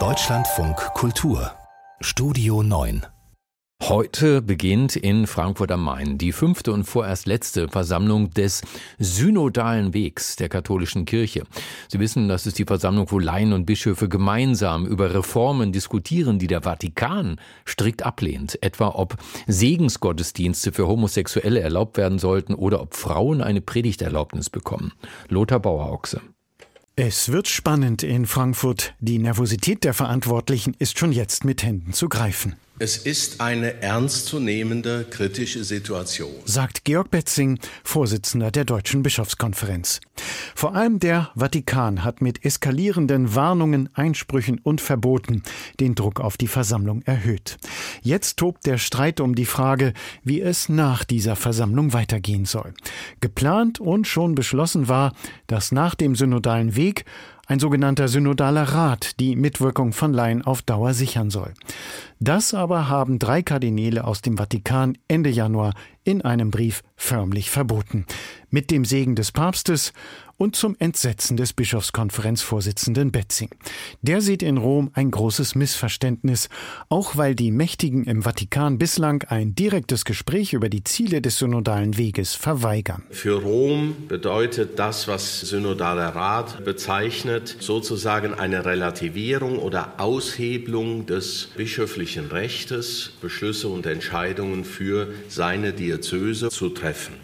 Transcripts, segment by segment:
Deutschlandfunk Kultur Studio 9 Heute beginnt in Frankfurt am Main die fünfte und vorerst letzte Versammlung des Synodalen Wegs der katholischen Kirche. Sie wissen, das ist die Versammlung, wo Laien und Bischöfe gemeinsam über Reformen diskutieren, die der Vatikan strikt ablehnt. Etwa ob Segensgottesdienste für Homosexuelle erlaubt werden sollten oder ob Frauen eine Predigterlaubnis bekommen. Lothar Bauerochse. Es wird spannend in Frankfurt. Die Nervosität der Verantwortlichen ist schon jetzt mit Händen zu greifen. Es ist eine ernstzunehmende kritische Situation, sagt Georg Betzing, Vorsitzender der Deutschen Bischofskonferenz. Vor allem der Vatikan hat mit eskalierenden Warnungen, Einsprüchen und Verboten den Druck auf die Versammlung erhöht. Jetzt tobt der Streit um die Frage, wie es nach dieser Versammlung weitergehen soll. Geplant und schon beschlossen war, dass nach dem synodalen Weg ein sogenannter synodaler Rat die Mitwirkung von Laien auf Dauer sichern soll. Das aber haben drei Kardinäle aus dem Vatikan Ende Januar in einem Brief förmlich verboten. Mit dem Segen des Papstes und zum Entsetzen des Bischofskonferenzvorsitzenden Betzing. Der sieht in Rom ein großes Missverständnis, auch weil die Mächtigen im Vatikan bislang ein direktes Gespräch über die Ziele des synodalen Weges verweigern. Für Rom bedeutet das, was Synodaler Rat bezeichnet, sozusagen eine Relativierung oder Aushebelung des bischöflichen Rechtes, Beschlüsse und Entscheidungen für seine Diözese zu treffen.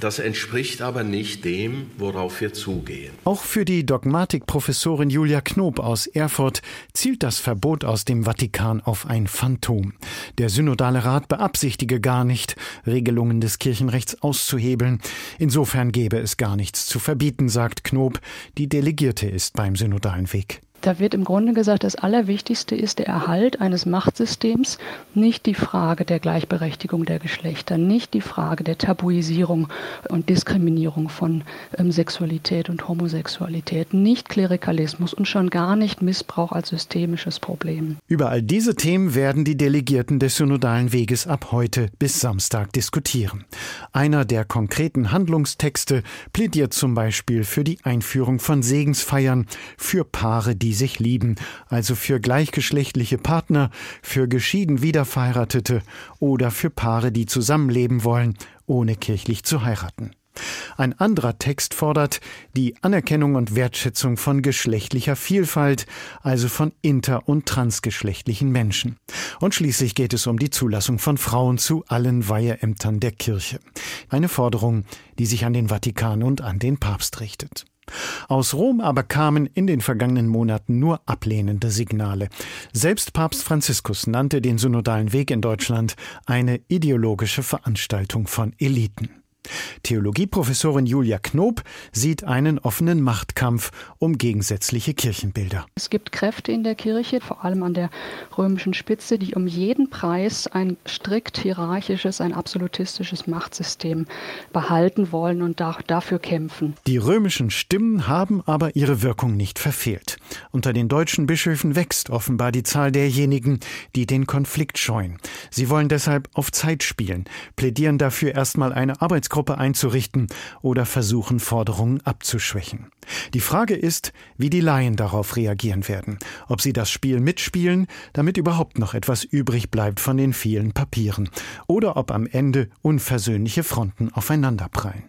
Das entspricht aber nicht dem, worauf wir zugehen. Auch für die Dogmatikprofessorin Julia Knob aus Erfurt zielt das Verbot aus dem Vatikan auf ein Phantom. Der Synodale Rat beabsichtige gar nicht, Regelungen des Kirchenrechts auszuhebeln. Insofern gäbe es gar nichts zu verbieten, sagt Knob, die Delegierte ist beim Synodalen Weg. Da wird im Grunde gesagt, das Allerwichtigste ist der Erhalt eines Machtsystems, nicht die Frage der Gleichberechtigung der Geschlechter, nicht die Frage der Tabuisierung und Diskriminierung von ähm, Sexualität und Homosexualität, nicht Klerikalismus und schon gar nicht Missbrauch als systemisches Problem. Über all diese Themen werden die Delegierten des synodalen Weges ab heute bis Samstag diskutieren. Einer der konkreten Handlungstexte plädiert zum Beispiel für die Einführung von Segensfeiern für Paare, die sich lieben, also für gleichgeschlechtliche Partner, für geschieden Wiederverheiratete oder für Paare, die zusammenleben wollen, ohne kirchlich zu heiraten. Ein anderer Text fordert die Anerkennung und Wertschätzung von geschlechtlicher Vielfalt, also von inter- und transgeschlechtlichen Menschen. Und schließlich geht es um die Zulassung von Frauen zu allen Weiheämtern der Kirche. Eine Forderung, die sich an den Vatikan und an den Papst richtet. Aus Rom aber kamen in den vergangenen Monaten nur ablehnende Signale. Selbst Papst Franziskus nannte den synodalen Weg in Deutschland eine ideologische Veranstaltung von Eliten. Theologieprofessorin Julia Knob sieht einen offenen Machtkampf um gegensätzliche Kirchenbilder. Es gibt Kräfte in der Kirche, vor allem an der römischen Spitze, die um jeden Preis ein strikt hierarchisches, ein absolutistisches Machtsystem behalten wollen und dafür kämpfen. Die römischen Stimmen haben aber ihre Wirkung nicht verfehlt. Unter den deutschen Bischöfen wächst offenbar die Zahl derjenigen, die den Konflikt scheuen. Sie wollen deshalb auf Zeit spielen, plädieren dafür erstmal eine Arbeitsgruppe Arbeitsgruppe einzurichten oder versuchen, Forderungen abzuschwächen. Die Frage ist, wie die Laien darauf reagieren werden, ob sie das Spiel mitspielen, damit überhaupt noch etwas übrig bleibt von den vielen Papieren, oder ob am Ende unversöhnliche Fronten aufeinanderprallen.